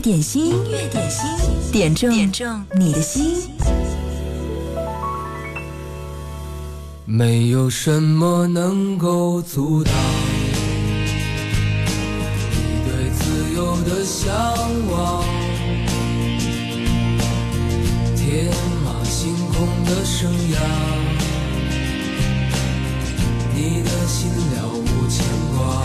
乐点心，音乐点心，点中点中你的心。没有什么能够阻挡你对自由的向往，天马行空的生涯，你的心了无牵挂。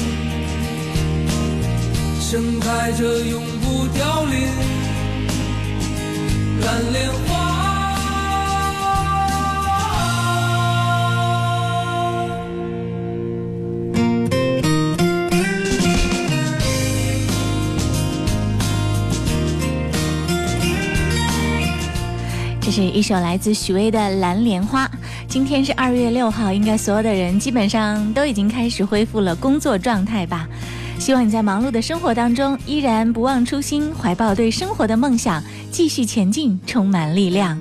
盛开着永不凋零蓝莲花。这是一首来自许巍的《蓝莲花》。今天是二月六号，应该所有的人基本上都已经开始恢复了工作状态吧。希望你在忙碌的生活当中，依然不忘初心，怀抱对生活的梦想，继续前进，充满力量。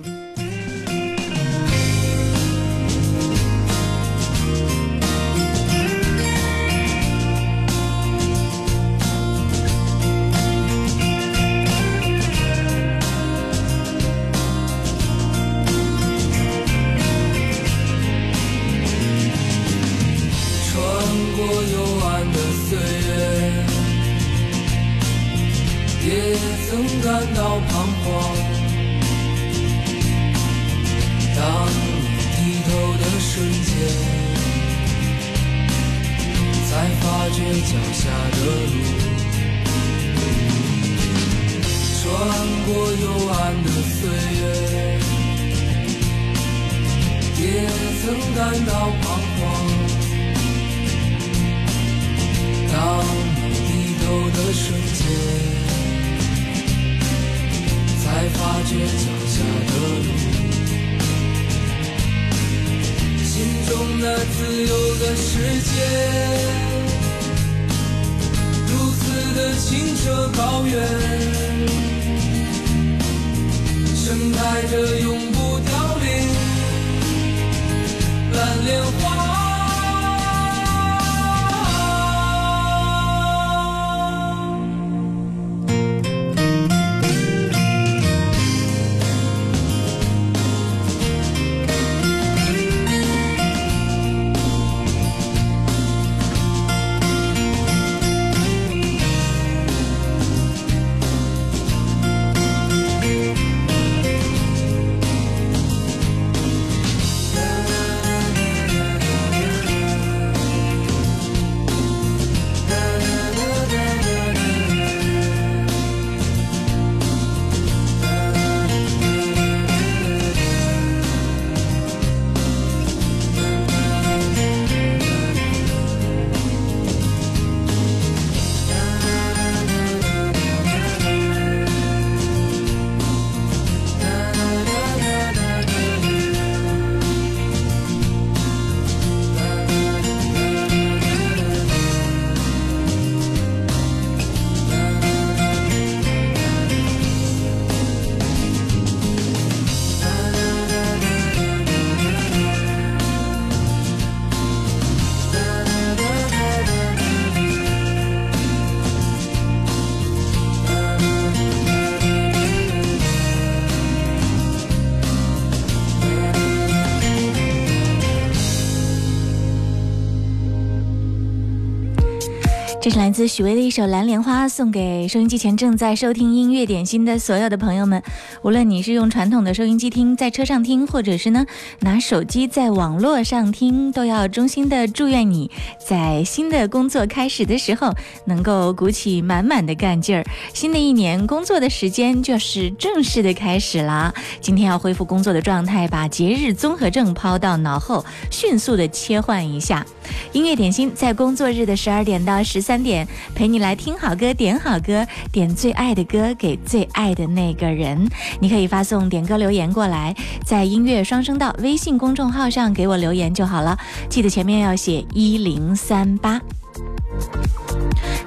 许巍的一首《蓝莲花》，送给收音机前正在收听音乐点心的所有的朋友们。无论你是用传统的收音机听，在车上听，或者是呢拿手机在网络上听，都要衷心的祝愿你在新的工作开始的时候，能够鼓起满满的干劲儿。新的一年工作的时间就是正式的开始了。今天要恢复工作的状态，把节日综合症抛到脑后，迅速的切换一下。音乐点心在工作日的十二点到十。三点，陪你来听好歌，点好歌，点最爱的歌给最爱的那个人。你可以发送点歌留言过来，在音乐双声道微信公众号上给我留言就好了，记得前面要写一零三八。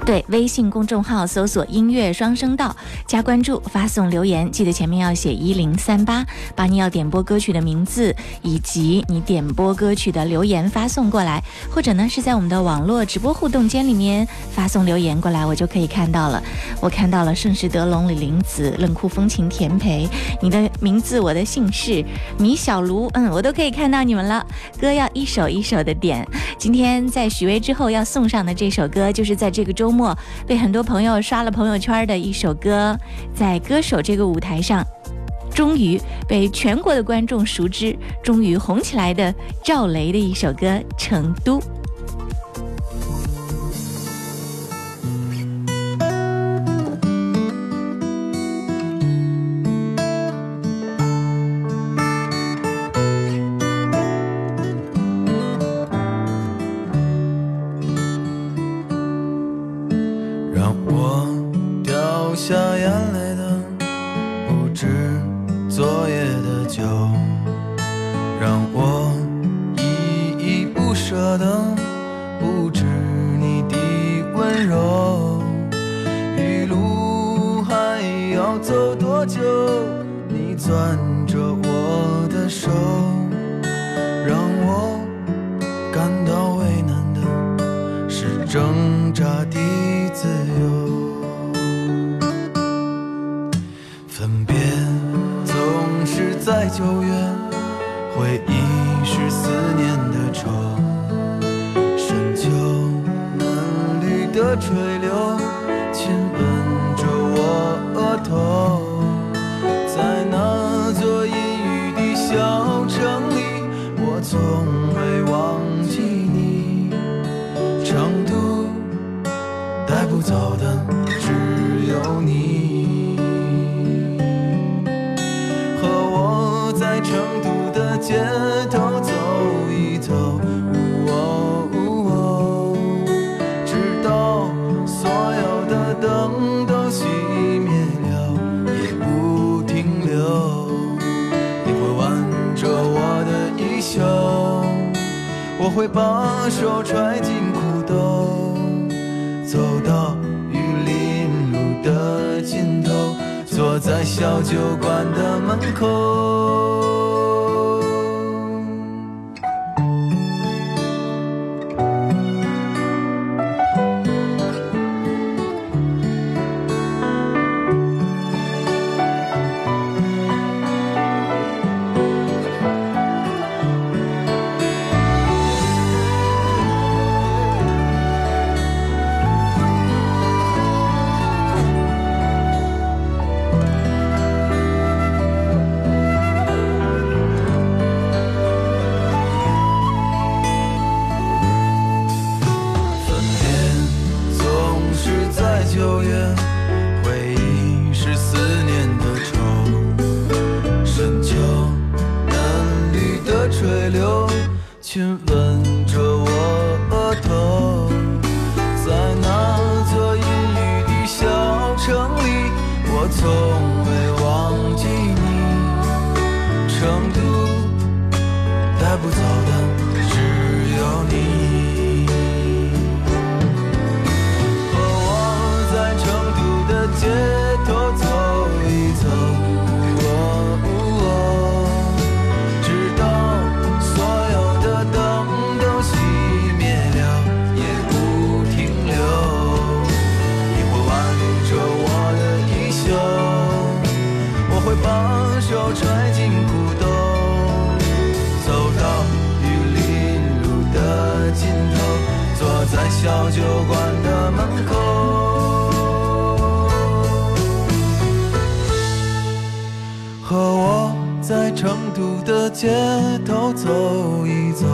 对，微信公众号搜索“音乐双声道”，加关注，发送留言，记得前面要写一零三八，把你要点播歌曲的名字以及你点播歌曲的留言发送过来，或者呢是在我们的网络直播互动间里面发送留言过来，我就可以看到了。我看到了盛世德龙、李林子、冷酷风情田培，你的名字、我的姓氏米小卢，嗯，我都可以看到你们了。歌要一首一首的点，今天在许巍之后要送上的这首歌，就是在这个周。末被很多朋友刷了朋友圈的一首歌，在歌手这个舞台上，终于被全国的观众熟知，终于红起来的赵雷的一首歌《成都》。会忘记你成都。的街头走一走。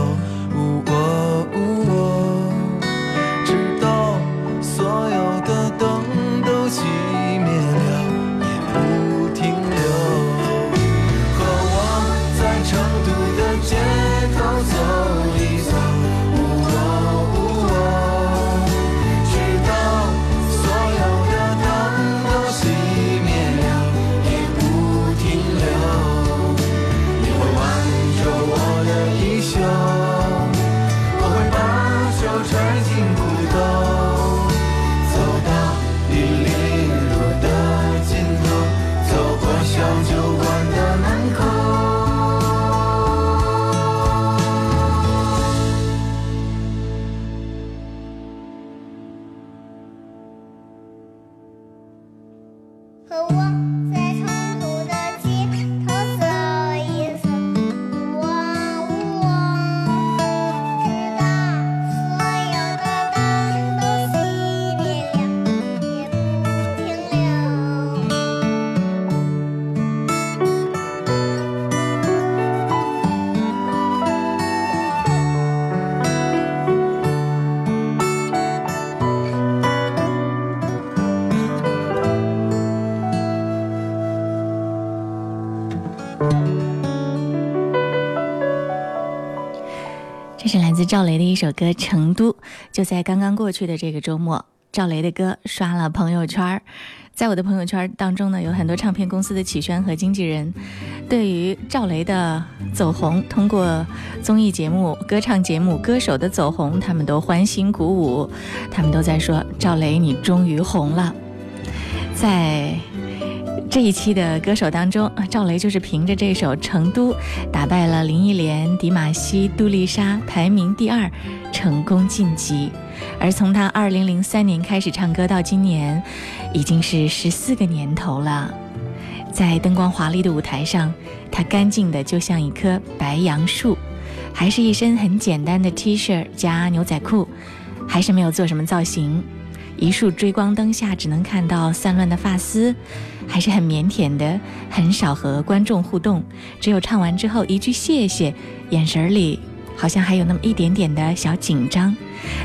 赵雷的一首歌《成都》，就在刚刚过去的这个周末，赵雷的歌刷了朋友圈。在我的朋友圈当中呢，有很多唱片公司的企宣和经纪人，对于赵雷的走红，通过综艺节目、歌唱节目、歌手的走红，他们都欢欣鼓舞，他们都在说：“赵雷，你终于红了。”在这一期的歌手当中，赵雷就是凭着这首《成都》打败了林忆莲、迪玛希、杜丽莎，排名第二，成功晋级。而从他2003年开始唱歌到今年，已经是十四个年头了。在灯光华丽的舞台上，他干净的就像一棵白杨树，还是一身很简单的 T 恤加牛仔裤，还是没有做什么造型。一束追光灯下只能看到散乱的发丝，还是很腼腆的，很少和观众互动，只有唱完之后一句谢谢，眼神里好像还有那么一点点的小紧张。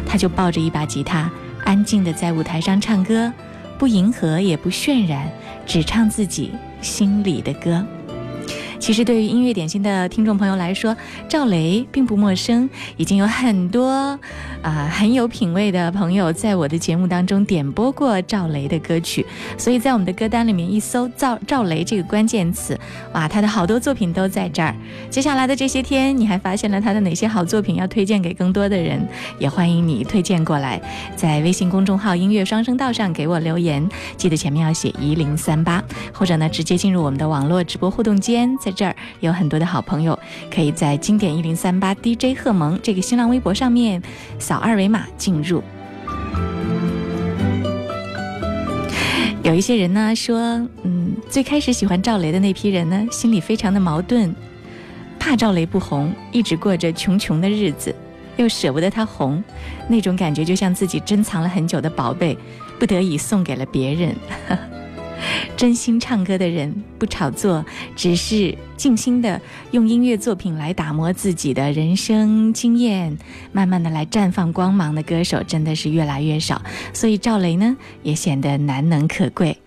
他就抱着一把吉他，安静的在舞台上唱歌，不迎合也不渲染，只唱自己心里的歌。其实，对于音乐点心的听众朋友来说，赵雷并不陌生，已经有很多啊、很有品味的朋友在我的节目当中点播过赵雷的歌曲，所以在我们的歌单里面一搜“赵赵雷”这个关键词，哇，他的好多作品都在这儿。接下来的这些天，你还发现了他的哪些好作品要推荐给更多的人？也欢迎你推荐过来，在微信公众号“音乐双声道”上给我留言，记得前面要写一零三八，或者呢直接进入我们的网络直播互动间，在这儿有很多的好朋友，可以在经典一零三八 DJ 贺萌这个新浪微博上面扫二维码进入。有一些人呢说，嗯，最开始喜欢赵雷的那批人呢，心里非常的矛盾，怕赵雷不红，一直过着穷穷的日子，又舍不得他红，那种感觉就像自己珍藏了很久的宝贝，不得已送给了别人。真心唱歌的人不炒作，只是静心的用音乐作品来打磨自己的人生经验，慢慢的来绽放光芒的歌手真的是越来越少，所以赵雷呢也显得难能可贵。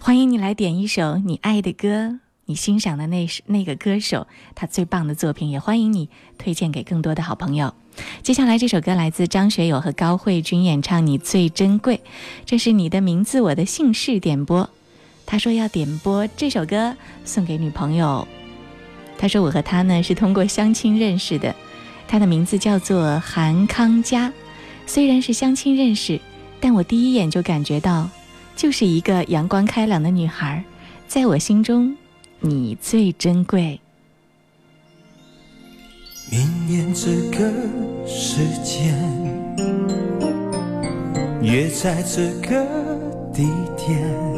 欢迎你来点一首你爱的歌，你欣赏的那那个歌手他最棒的作品，也欢迎你推荐给更多的好朋友。接下来这首歌来自张学友和高慧君演唱《你最珍贵》，这是你的名字我的姓氏点播。他说要点播这首歌送给女朋友。他说我和他呢是通过相亲认识的，他的名字叫做韩康佳。虽然是相亲认识，但我第一眼就感觉到，就是一个阳光开朗的女孩，在我心中，你最珍贵。明年这个时间，约在这个地点。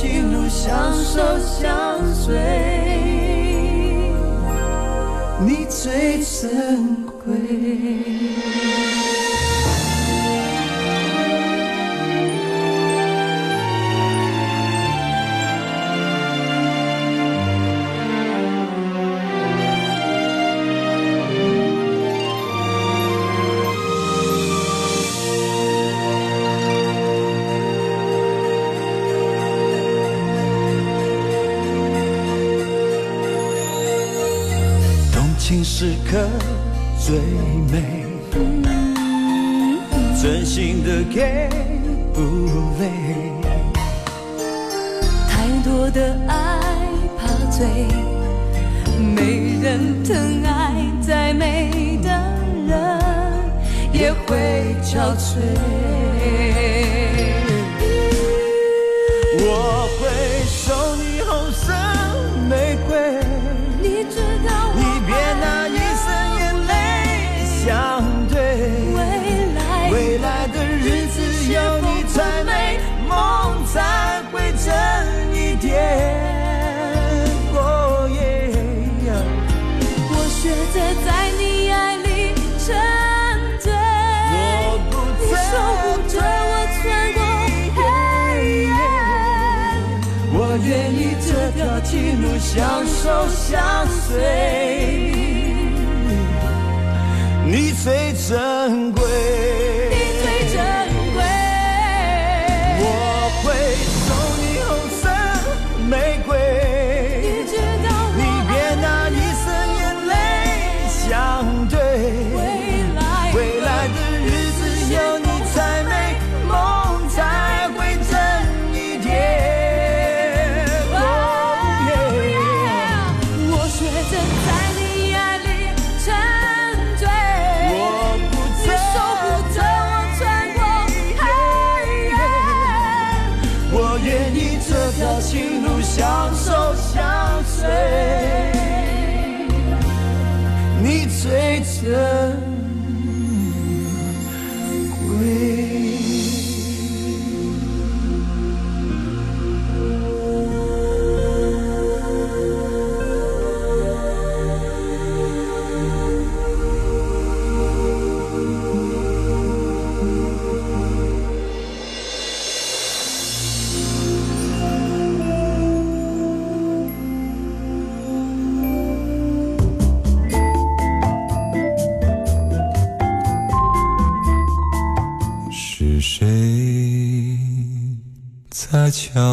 情路相守相随你最珍贵。情时刻最美，真心的给不累。太多的爱怕醉，没人疼爱，再美的人也会憔悴。都相随，愿意这条情路相守相随，你最真。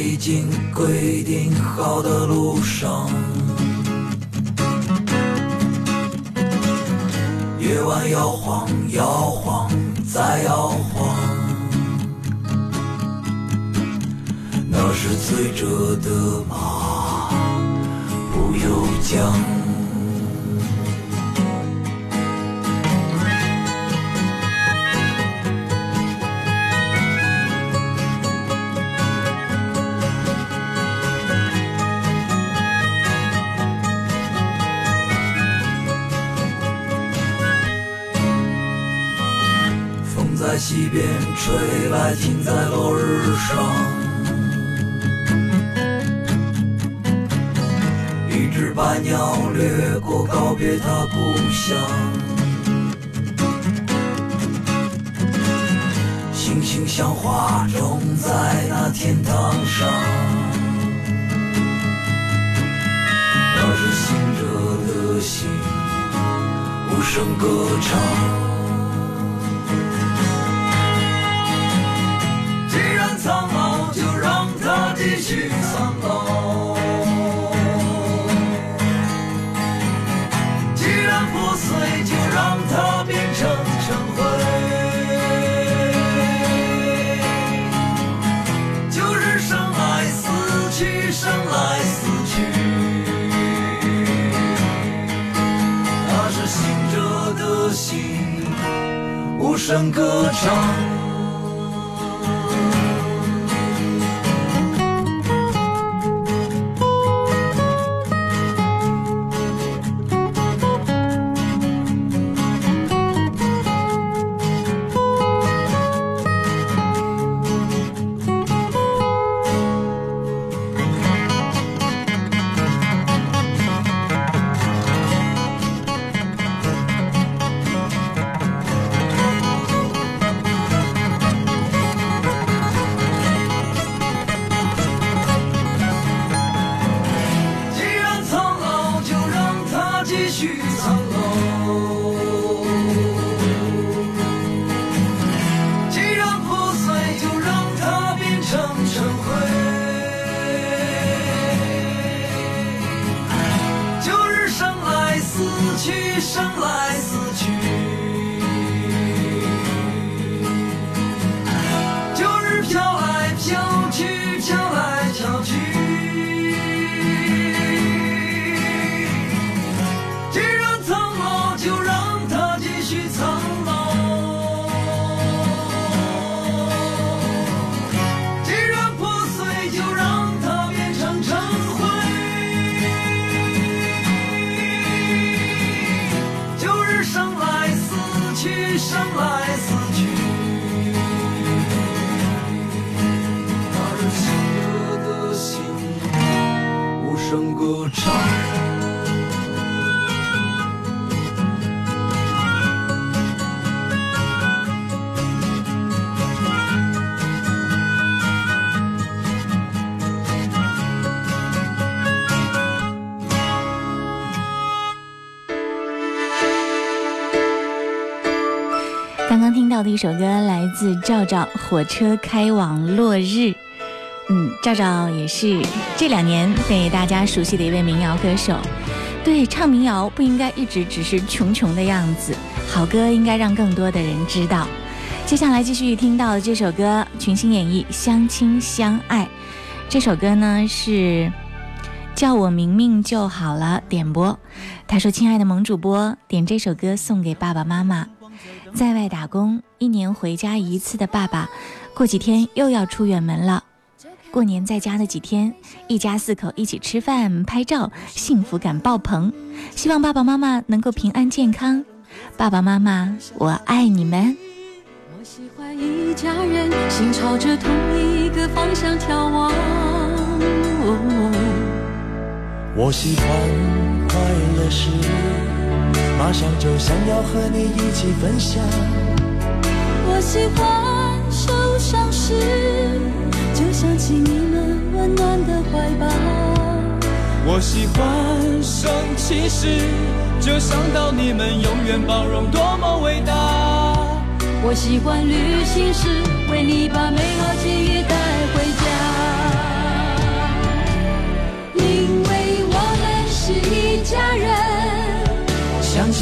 已经规定好的路上。夜晚摇晃摇晃再摇晃，那是醉着的马，不由缰。风在西边吹来，停在落日上。一只白鸟掠过，告别它故乡。星星像花种在那天堂上。那是行者的心无声歌唱。继续苍老；既然破碎，就让它变成尘灰。就是生来死去，生来死去。那是醒着的心，无声歌唱。刚听到的一首歌来自赵赵，《火车开往落日》。嗯，赵赵也是这两年被大家熟悉的一位民谣歌手。对，唱民谣不应该一直只是穷穷的样子，好歌应该让更多的人知道。接下来继续听到的这首歌，群星演绎《相亲相爱》。这首歌呢是叫我明明就好了点播。他说：“亲爱的萌主播，点这首歌送给爸爸妈妈。”在外打工，一年回家一次的爸爸，过几天又要出远门了。过年在家的几天，一家四口一起吃饭、拍照，幸福感爆棚。希望爸爸妈妈能够平安健康。爸爸妈妈，我爱你们。我喜欢一家人，心朝着同一个方向眺望。我喜欢快乐时，马上就想要和你一起分享。我喜欢受伤时，就想起你们温暖的怀抱。我喜欢生气时，就想到你们永远包容，多么伟大。我喜欢旅行时，为你把美好记忆带回家。因为我们是一家人，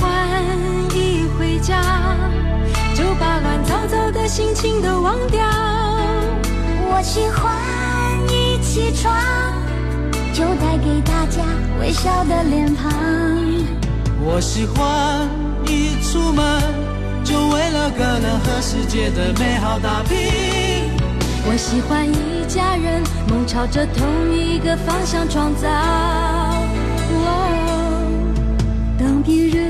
欢一回家就把乱糟糟的心情都忘掉。我喜欢一起床就带给大家微笑的脸庞。我喜欢一出门就为了个能和世界的美好打拼。我喜欢一家人，梦朝着同一个方向创造。哦当别人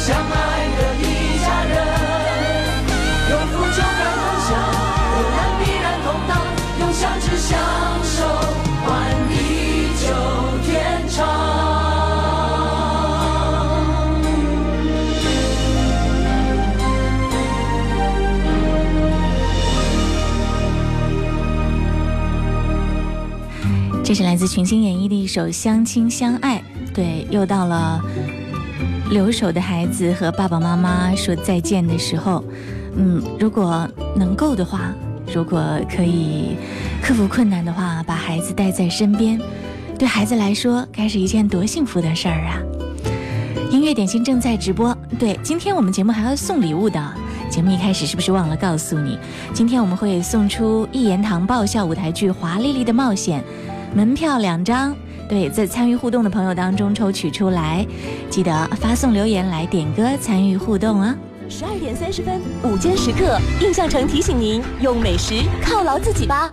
相爱的一家人，有福就该同享，有难必然同当，用相知相守换地久天长。这是来自群星演绎的一首《相亲相爱》。对，又到了留守的孩子和爸爸妈妈说再见的时候。嗯，如果能够的话，如果可以克服困难的话，把孩子带在身边，对孩子来说该是一件多幸福的事儿啊！音乐点心正在直播。对，今天我们节目还要送礼物的。节目一开始是不是忘了告诉你？今天我们会送出一言堂爆笑舞台剧《华丽丽的冒险》门票两张。对，在参与互动的朋友当中抽取出来，记得发送留言来点歌参与互动啊！十二点三十分，午间时刻，印象城提醒您：用美食犒劳自己吧。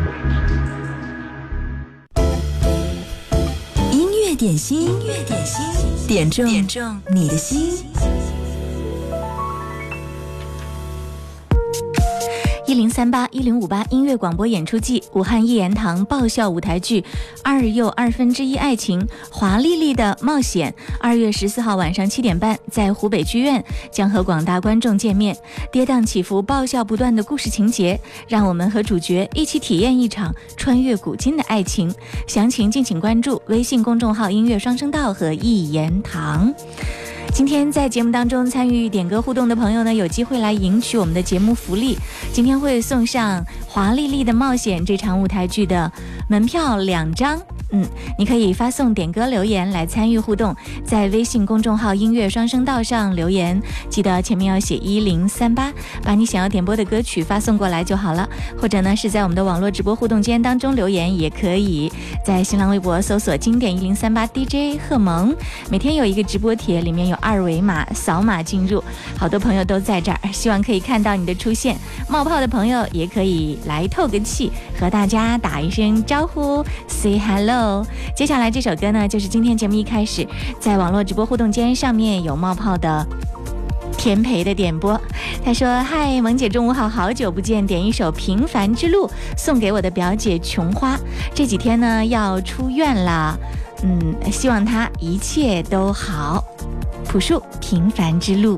点心，音乐点心，点中点中你的心。一零三八一零五八音乐广播演出季，武汉一言堂爆笑舞台剧《二又二分之一爱情：华丽丽的冒险》，二月十四号晚上七点半，在湖北剧院将和广大观众见面。跌宕起伏、爆笑不断的故事情节，让我们和主角一起体验一场穿越古今的爱情。详情敬请关注微信公众号“音乐双声道”和一言堂。今天在节目当中参与点歌互动的朋友呢，有机会来赢取我们的节目福利。今天会送上《华丽丽的冒险》这场舞台剧的门票两张。嗯，你可以发送点歌留言来参与互动，在微信公众号“音乐双声道”上留言，记得前面要写一零三八，把你想要点播的歌曲发送过来就好了。或者呢，是在我们的网络直播互动间当中留言也可以，在新浪微博搜索“经典一零三八 DJ 贺萌”，每天有一个直播帖，里面有二维码，扫码进入，好多朋友都在这儿，希望可以看到你的出现。冒泡的朋友也可以来透个气，和大家打一声招呼，say hello。接下来这首歌呢，就是今天节目一开始在网络直播互动间上面有冒泡的田培的点播。他说：“嗨，萌姐，中午好，好久不见，点一首《平凡之路》送给我的表姐琼花。这几天呢要出院了，嗯，希望她一切都好。朴树，《平凡之路》。”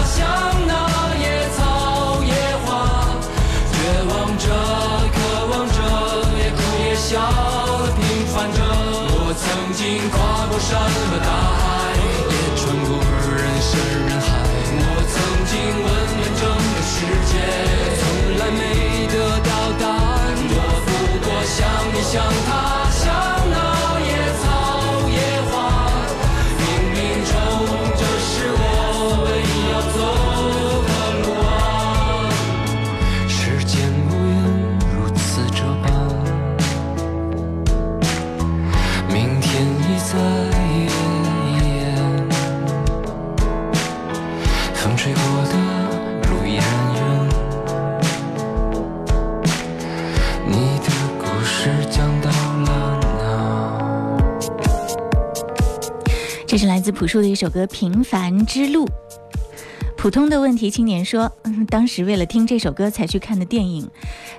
笑的平凡着。我曾经跨过山和大海，也穿过人山人海。我曾经问遍整个世界，从来没得到答案。我不过想你，想他，朴树的一首歌《平凡之路》。普通的问题青年说，当时为了听这首歌才去看的电影，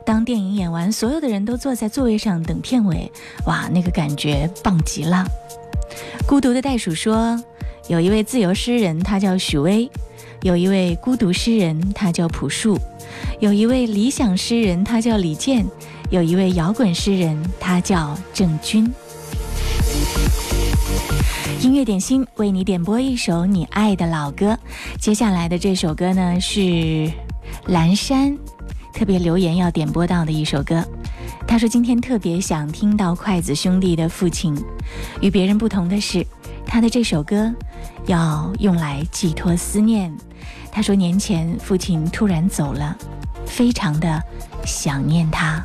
当电影演完，所有的人都坐在座位上等片尾，哇，那个感觉棒极了。孤独的袋鼠说：“有一位自由诗人，他叫许巍；有一位孤独诗人，他叫朴树；有一位理想诗人，他叫李健；有一位摇滚诗人，他叫郑钧。”音乐点心为你点播一首你爱的老歌。接下来的这首歌呢是蓝山特别留言要点播到的一首歌。他说今天特别想听到筷子兄弟的父亲。与别人不同的是，他的这首歌要用来寄托思念。他说年前父亲突然走了，非常的想念他。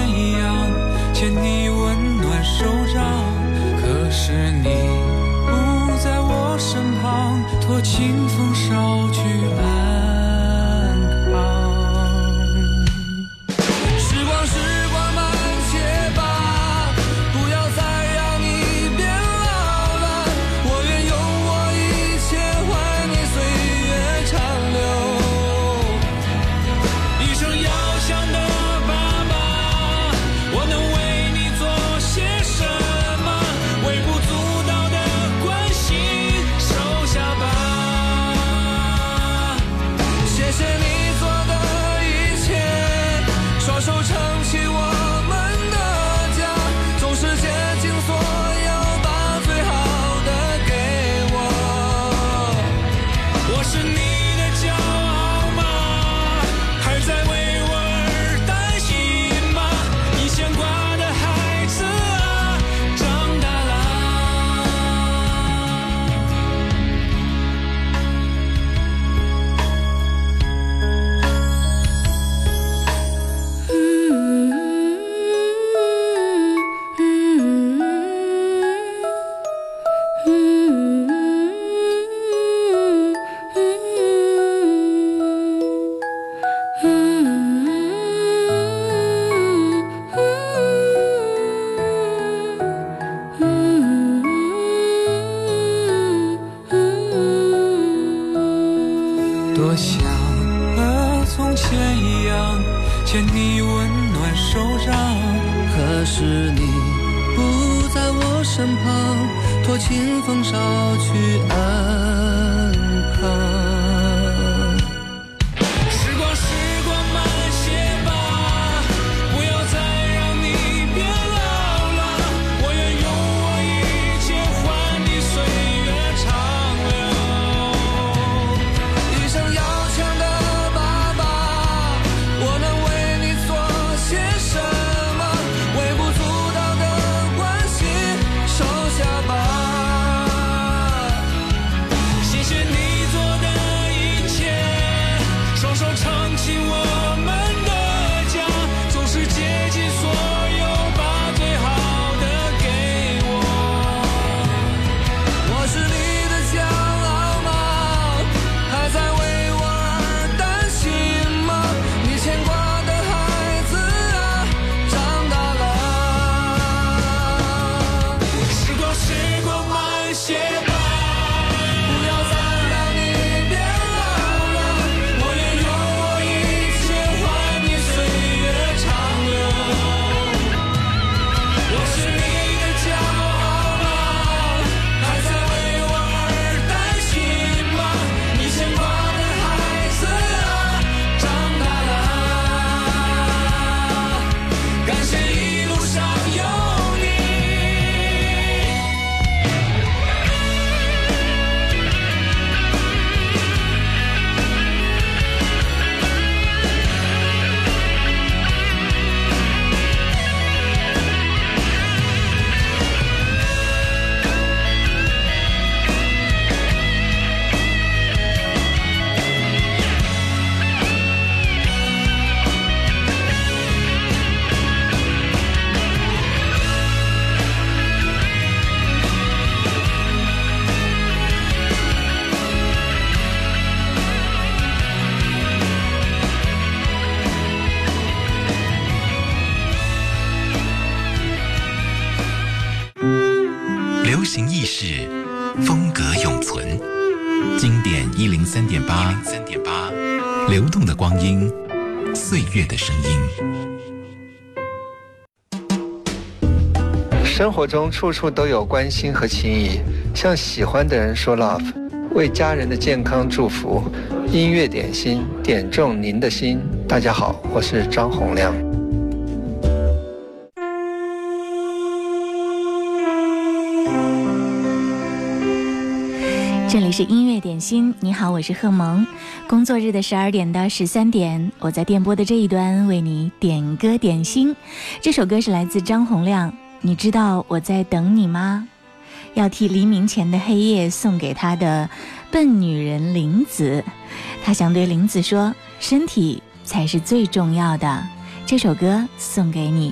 是你不在我身旁，托清风捎去安岁月的声音。生活中处处都有关心和情谊，向喜欢的人说 love，为家人的健康祝福。音乐点心，点中您的心。大家好，我是张洪亮。这里是音乐点心，你好，我是贺萌。工作日的十二点到十三点，我在电波的这一端为你点歌点心。这首歌是来自张洪亮，你知道我在等你吗？要替黎明前的黑夜送给他的笨女人林子，他想对林子说：身体才是最重要的。这首歌送给你。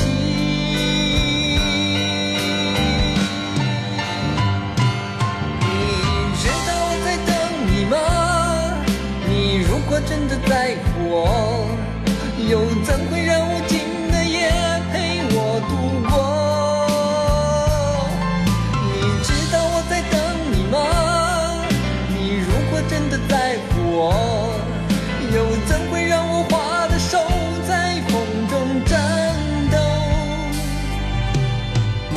在乎我，又怎会让无尽的夜陪我度过？你知道我在等你吗？你如果真的在乎我，又怎会让我花的手在风中颤抖？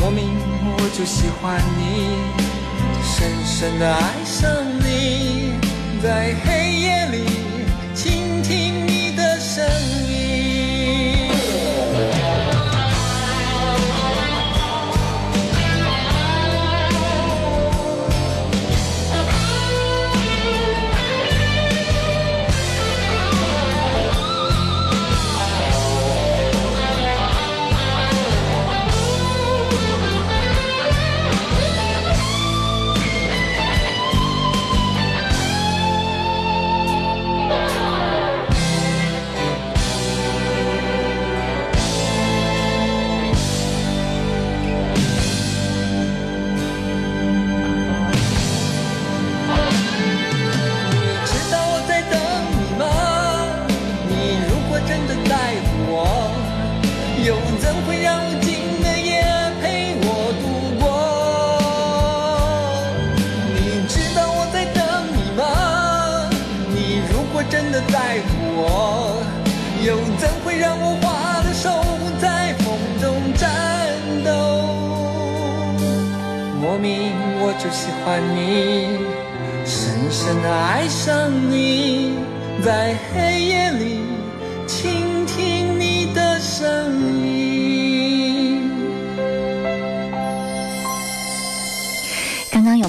莫名我就喜欢你。深深的爱上你，在黑夜里就喜欢你。深深的爱上你，在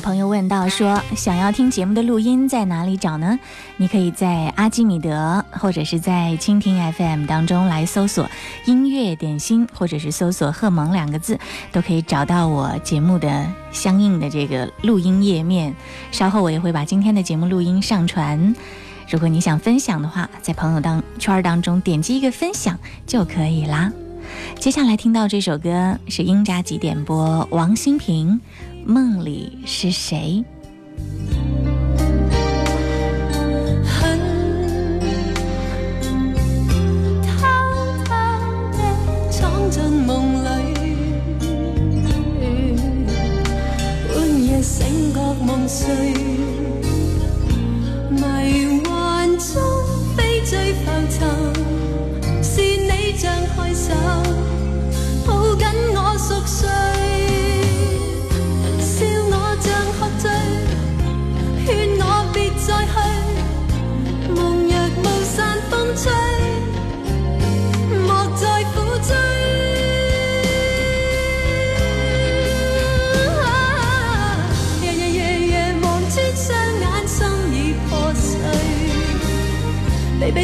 朋友问到说，想要听节目的录音在哪里找呢？你可以在阿基米德或者是在蜻蜓 FM 当中来搜索“音乐点心”，或者是搜索“贺蒙”两个字，都可以找到我节目的相应的这个录音页面。稍后我也会把今天的节目录音上传。如果你想分享的话，在朋友当圈当中点击一个分享就可以啦。接下来听到这首歌是英扎吉点播王心平梦里是谁。偷偷闯进梦里半夜醒过梦碎。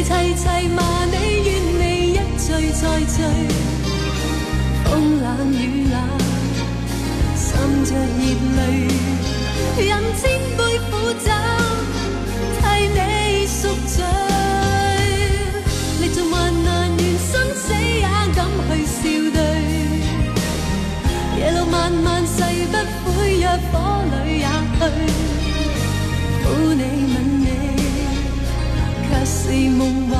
齐齐骂你怨你一醉再醉，风冷雨冷，渗着热泪，饮千杯苦酒，替你赎罪。历尽患难，愿生死也敢去笑对。夜路漫漫，誓不悔，若火是夢幻，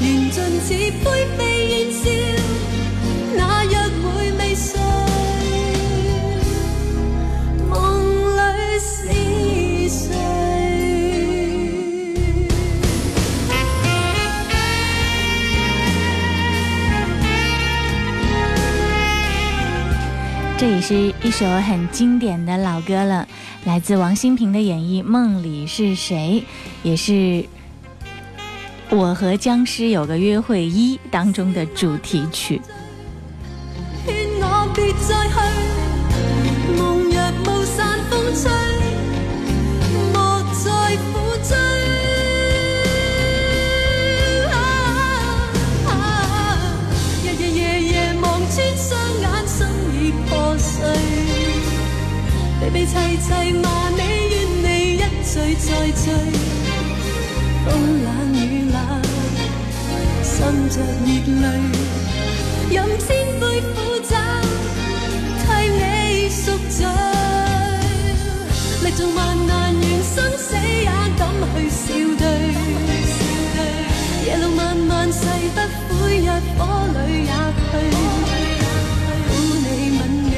緣盡似灰飛煙消，那約會未睡，夢裏是誰？这也是一首很经典的老歌了，来自王心平的演绎，《梦里是谁》，也是《我和僵尸有个约会一》当中的主题曲。勸我別再去，夢若霧散風吹，莫再苦追。日日夜夜望穿雙眼，心已破碎。悲悲凄凄罵你怨你一醉再醉，風冷雨冷，滲着熱淚。飲千杯苦酒，替你赎罪。歷盡萬難，願生死也敢去笑對。夜路漫漫，誓不悔，日火里也去。苦你吻你，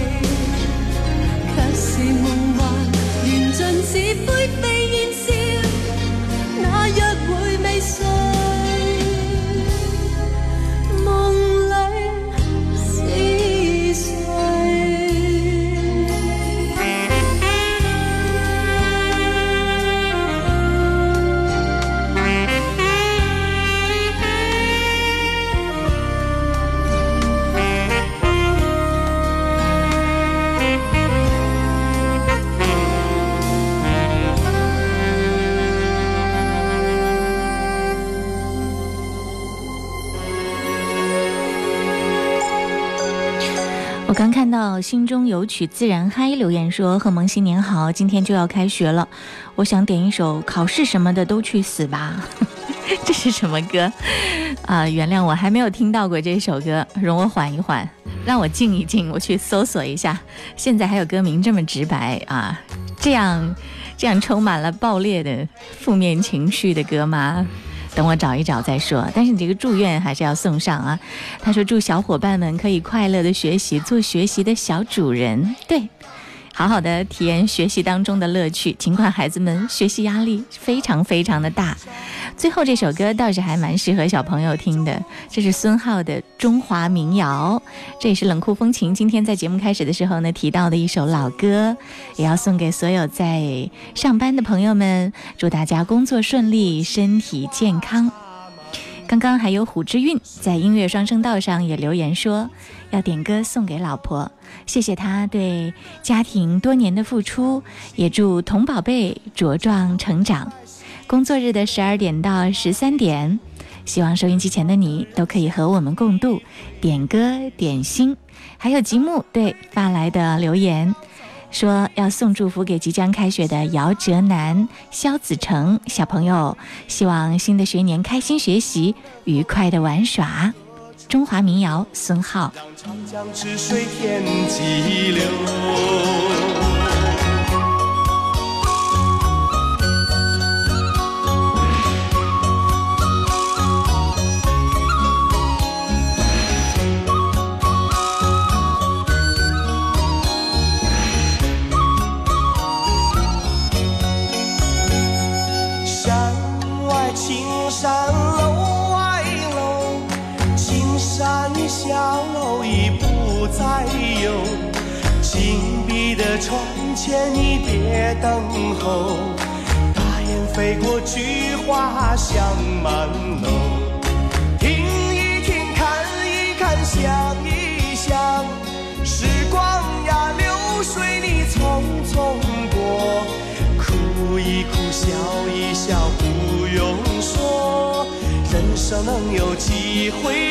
卻是夢幻，緣盡似灰我刚看到心中有曲自然嗨留言说：“贺萌新年好，今天就要开学了，我想点一首考试什么的都去死吧。”这是什么歌？啊、原谅我还没有听到过这首歌，容我缓一缓，让我静一静，我去搜索一下。现在还有歌名这么直白啊，这样这样充满了爆裂的负面情绪的歌吗？等我找一找再说。但是你这个祝愿还是要送上啊。他说祝小伙伴们可以快乐的学习，做学习的小主人。对。好好的体验学习当中的乐趣，尽管孩子们学习压力非常非常的大。最后这首歌倒是还蛮适合小朋友听的，这是孙浩的《中华民谣》，这也是冷酷风情今天在节目开始的时候呢提到的一首老歌，也要送给所有在上班的朋友们，祝大家工作顺利，身体健康。刚刚还有虎之韵在音乐双声道上也留言说要点歌送给老婆，谢谢她对家庭多年的付出，也祝童宝贝茁壮成长。工作日的十二点到十三点，希望收音机前的你都可以和我们共度点歌点心。还有吉木对发来的留言。说要送祝福给即将开学的姚哲南、肖子成小朋友，希望新的学年开心学习，愉快的玩耍。中华民谣，孙浩。长江之水天际流。你会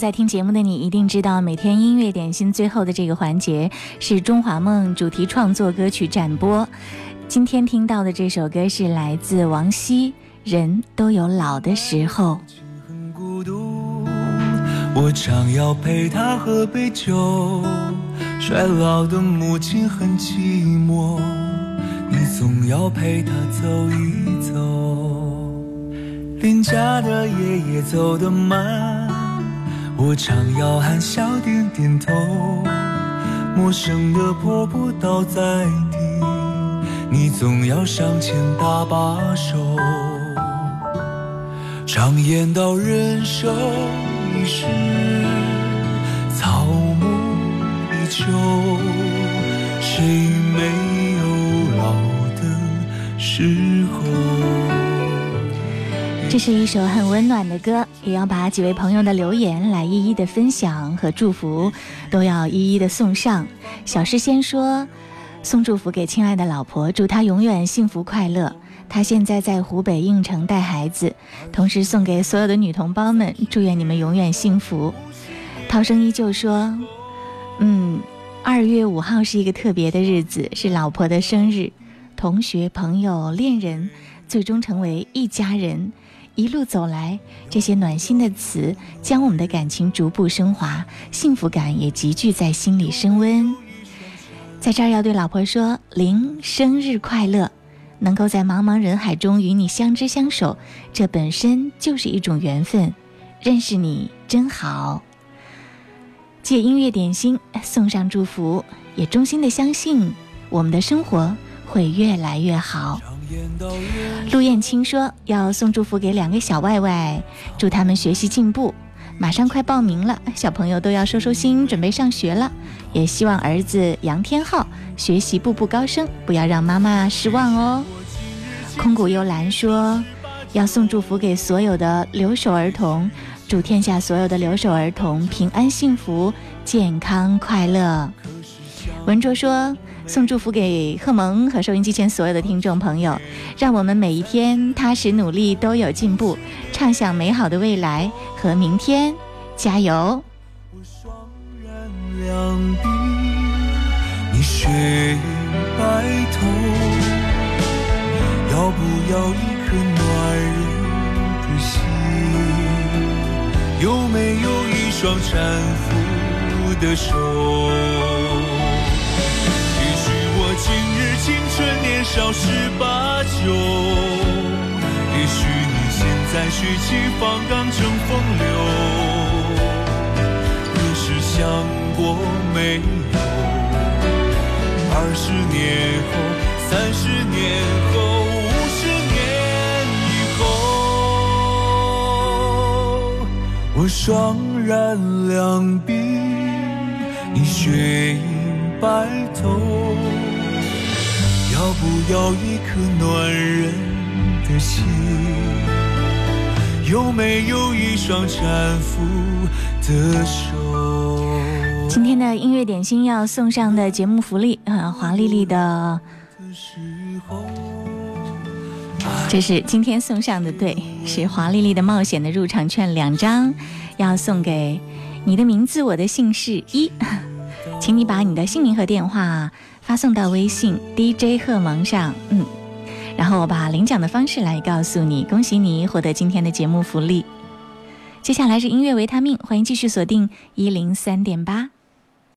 在听节目的你，一定知道，每天音乐点心最后的这个环节是《中华梦》主题创作歌曲展播。今天听到的这首歌是来自王晰，《人都有老的时候》。我常要陪他喝杯酒，衰老的母亲很寂寞，你总要陪她走一走。邻家的爷爷走得慢，我常要含笑点点头。陌生的婆婆倒在地，你总要上前搭把手。常言道，人生一世，草木依旧，谁没有老的时候？这是一首很温暖的歌，也要把几位朋友的留言来一一的分享和祝福，都要一一的送上。小诗先说，送祝福给亲爱的老婆，祝她永远幸福快乐。她现在在湖北应城带孩子，同时送给所有的女同胞们，祝愿你们永远幸福。涛声依旧说，嗯，二月五号是一个特别的日子，是老婆的生日，同学、朋友、恋人，最终成为一家人。一路走来，这些暖心的词将我们的感情逐步升华，幸福感也集聚在心里升温。在这儿要对老婆说：“林生日快乐！能够在茫茫人海中与你相知相守，这本身就是一种缘分。认识你真好。”借音乐点心送上祝福，也衷心的相信我们的生活会越来越好。陆燕青说要送祝福给两个小外外，祝他们学习进步。马上快报名了，小朋友都要收收心，准备上学了。也希望儿子杨天浩学习步步高升，不要让妈妈失望哦。空谷幽兰说要送祝福给所有的留守儿童，祝天下所有的留守儿童平安幸福、健康快乐。文卓说。送祝福给贺萌和收音机前所有的听众朋友，让我们每一天踏实努力，都有进步，畅想美好的未来和明天，加油！两鬓，你雪白头，要不要一颗暖人的心？有没有一双搀扶的手？青春年少十八九，也许你现在血气方刚成风流，可是想过没有？二十年后，三十年后，五十年以后，我双染两鬓，你雪影白头。要不要一颗暖人的心？有没有一双搀扶的手？今天的音乐点心要送上的节目福利啊，华丽丽的，这是今天送上的，对，是华丽丽的冒险的入场券两张，要送给你的名字，我的姓氏一，请你把你的姓名和电话。发送到微信 DJ 贺萌上，嗯，然后我把领奖的方式来告诉你，恭喜你获得今天的节目福利。接下来是音乐维他命，欢迎继续锁定一零三点八。